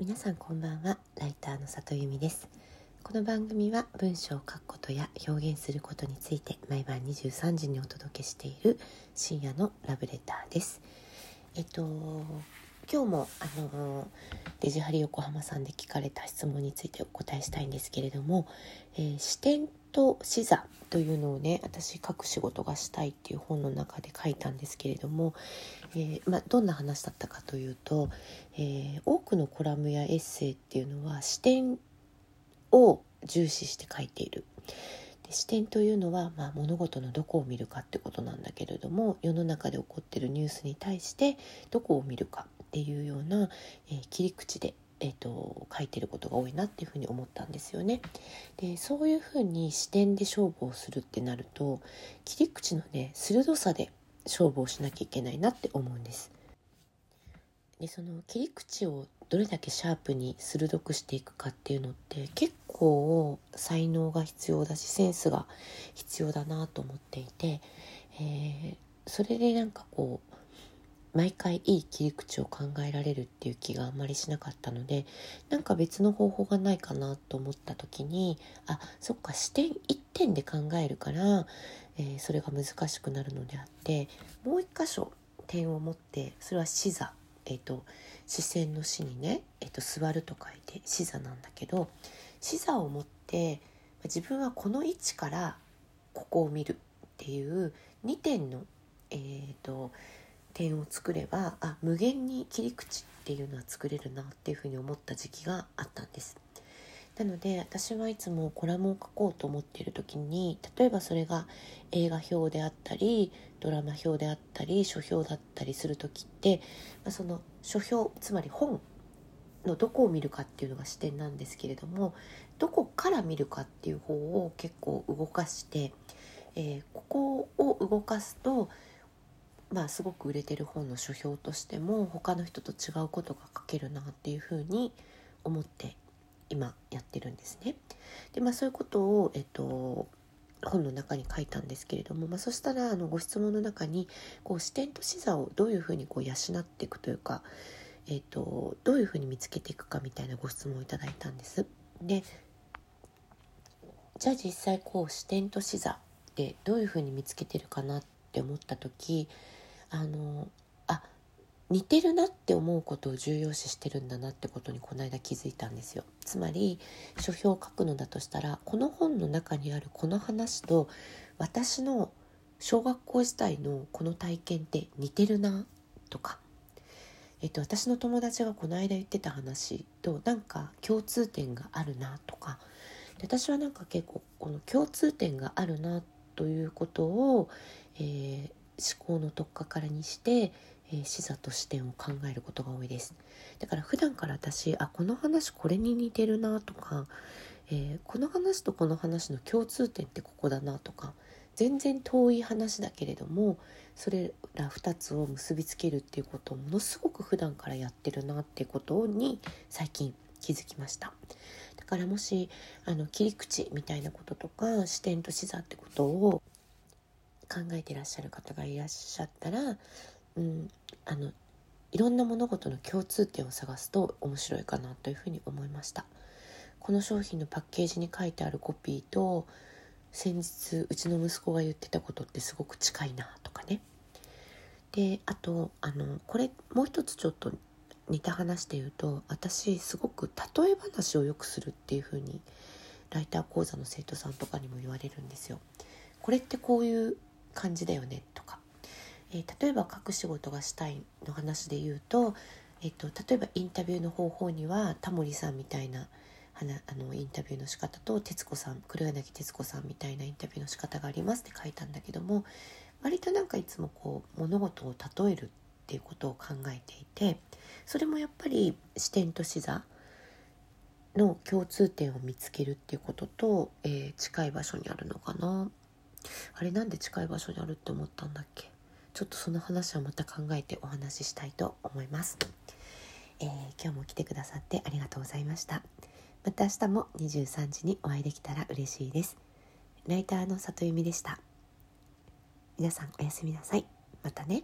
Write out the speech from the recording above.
皆さんこんばんは。ライターの里由美です。この番組は文章を書くことや表現することについて毎晩23時にお届けしている深夜のラブレターです。えっと今日もあのデジハリ横浜さんで聞かれた質問についてお答えしたいんですけれども、えー、視点と視座というのをね私書く仕事がしたいっていう本の中で書いたんですけれども、えー、ま、どんな話だったかというと、えー、多くのコラムやエッセイっていうのは視点を重視して書いている。視点というのは、まあ、物事のどこを見るかってことなんだけれども世の中で起こってるニュースに対してどこを見るかっていうような、えー、切り口でえーと、書いてることが多いなっていうふうに思ったんですよね。でそういうふうに視点で勝負をするってなると切り口のね鋭さで勝負をしなきゃいけないなって思うんです。でその切り口をどれだけシャープに鋭くしていくかっていうのって結構才能が必要だしセンスが必要だなと思っていて、えー、それでなんかこう毎回いい切り口を考えられるっていう気があんまりしなかったのでなんか別の方法がないかなと思った時にあそっか視点1点で考えるから、えー、それが難しくなるのであってもう一箇所点を持ってそれは視座、えーと、視線の視にね、えーと、座ると書いて視座なんだけど視座を持って自分はこの位置からここを見るっていう2点のえっ、ー、と点を作ればあ無限に切り口っていうのは作れるなっていうふうに思った時期があったんです。なので私はいつもコラムを書こうと思っている時に例えばそれが映画表であったりドラマ表であったり書評だったりする時って、まあ、その書評つまり本のどこを見るかっていうのが視点なんですけれどもどこから見るかっていう方を結構動かして、えー、ここを動かすとまあ、すごく売れてる本の書評としても他の人と違うことが書けるなっていうふうに思って今やってるんですね。でまあそういうことを、えっと、本の中に書いたんですけれども、まあ、そしたらあのご質問の中にこう視点と視座をどういうふうにこう養っていくというか、えっと、どういうふうに見つけていくかみたいなご質問をいただいたんです。でじゃあ実際こう視点と視座でどういうふうに見つけてるかなって思った時あの似てるなって思うことを重要視してるんだなってことにこの間気づいたんですよ。つまり書評を書くのだとしたらこの本の中にあるこの話と私の小学校時代のこの体験って似てるなとか、えっと、私の友達がこの間言ってた話となんか共通点があるなとか。で私はなんか結構この共通点があるなということを、えー、思考の特化からにして、えー、視座と視点を考えることが多いです。だから普段から私あこの話これに似てるなとか、えー、この話とこの話の共通点ってここだなとか全然遠い話だけれどもそれら2つを結びつけるっていうことをものすごく普段からやってるなっていうことに最近気づきました。だからもしあの切り口みたいなこととか視点と視座ってことを考えてらっしゃる方がいらっしゃったら、うん、あのいろんな物事の共通点を探すと面白いかなというふうに思いました。この商品のパッケージに書いてあるコピーと先日うちの息子が言ってたことってすごく近いなとかね。であとあのこれもう一つちょっと似た話で言うと私すごく例え話をよくするっていうふうにライター講座の生徒さんとかにも言われるんですよ。これってこういう感じだよねとか、えー、例えば書く仕事がしたいの話で言うと、えーと、例えばインタビューの方法にはタモリさんみたいなあのインタビューの仕方と徹子さん黒柳徹子さんみたいなインタビューの仕方がありますって書いたんだけども割となんかいつもこう物事を例えるっていうことを考えていてそれもやっぱり視点と視座の共通点を見つけるっていうことと、えー、近い場所にあるのかな。あれなんで近い場所にあるって思ったんだっけ？ちょっとその話はまた考えてお話ししたいと思います、えー、今日も来てくださってありがとうございました。また明日も23時にお会いできたら嬉しいです。ライターの里由美でした。皆さんおやすみなさい。またね。